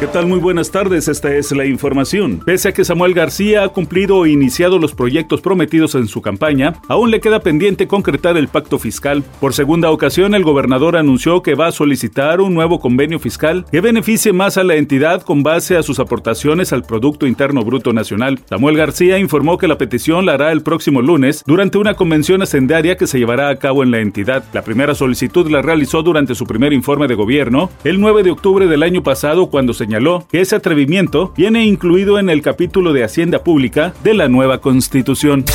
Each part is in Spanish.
¿Qué tal? Muy buenas tardes, esta es la información. Pese a que Samuel García ha cumplido o iniciado los proyectos prometidos en su campaña, aún le queda pendiente concretar el pacto fiscal. Por segunda ocasión, el gobernador anunció que va a solicitar un nuevo convenio fiscal que beneficie más a la entidad con base a sus aportaciones al Producto Interno Bruto Nacional. Samuel García informó que la petición la hará el próximo lunes durante una convención hacendaria que se llevará a cabo en la entidad. La primera solicitud la realizó durante su primer informe de gobierno el 9 de octubre del año pasado cuando se señaló que ese atrevimiento viene incluido en el capítulo de Hacienda Pública de la nueva Constitución.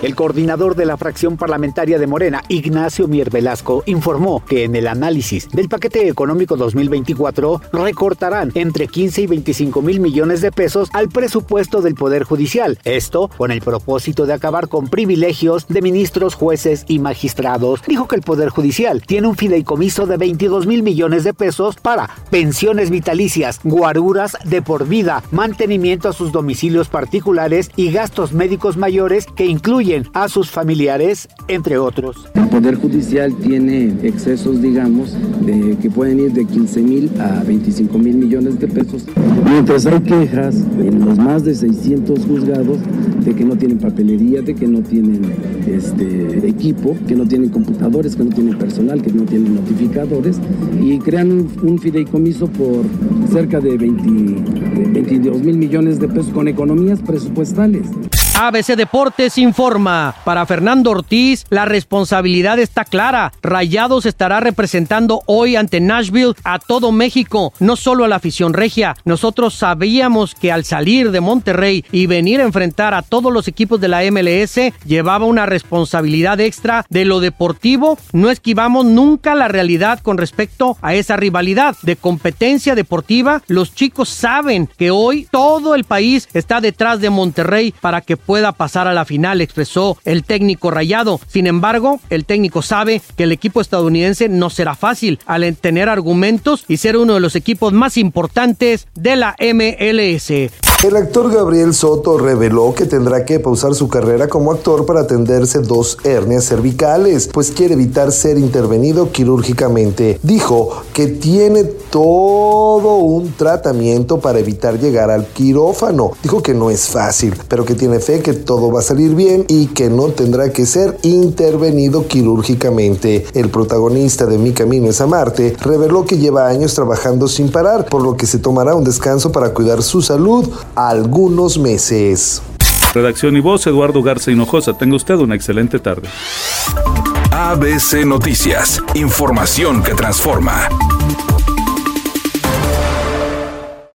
El coordinador de la fracción parlamentaria de Morena, Ignacio Mier Velasco, informó que en el análisis del paquete económico 2024 recortarán entre 15 y 25 mil millones de pesos al presupuesto del Poder Judicial. Esto con el propósito de acabar con privilegios de ministros, jueces y magistrados. Dijo que el Poder Judicial tiene un fideicomiso de 22 mil millones de pesos para pensiones vitalicias, guaruras de por vida, mantenimiento a sus domicilios particulares y gastos médicos mayores que incluyen a sus familiares, entre otros. El Poder Judicial tiene excesos, digamos, que pueden ir de 15 mil a 25 mil millones de pesos. Mientras hay quejas en los más de 600 juzgados de que no tienen papelería, de que no tienen este, equipo, que no tienen computadores, que no tienen personal, que no tienen notificadores y crean un, fideicomiso por cerca de, 20, 22 mil millones de pesos con economías presupuestales. ABC Deportes informa. Para Fernando Ortiz, la responsabilidad está clara. Rayados estará representando hoy ante Nashville a todo México, no solo a la afición regia. Nosotros sabíamos que al salir de Monterrey y venir a enfrentar a todos los equipos de la MLS, llevaba una responsabilidad extra de lo deportivo. No esquivamos nunca la realidad con respecto a esa rivalidad de competencia deportiva. Los chicos saben que hoy todo el país está detrás de Monterrey para que pueda pasar a la final, expresó el técnico rayado. Sin embargo, el técnico sabe que el equipo estadounidense no será fácil al tener argumentos y ser uno de los equipos más importantes de la MLS. El actor Gabriel Soto reveló que tendrá que pausar su carrera como actor para atenderse dos hernias cervicales, pues quiere evitar ser intervenido quirúrgicamente. Dijo que tiene todo un tratamiento para evitar llegar al quirófano. Dijo que no es fácil, pero que tiene fe que todo va a salir bien y que no tendrá que ser intervenido quirúrgicamente. El protagonista de Mi Camino es a Marte reveló que lleva años trabajando sin parar, por lo que se tomará un descanso para cuidar su salud algunos meses. Redacción y voz, Eduardo Garza Hinojosa. Tenga usted una excelente tarde. ABC Noticias, información que transforma.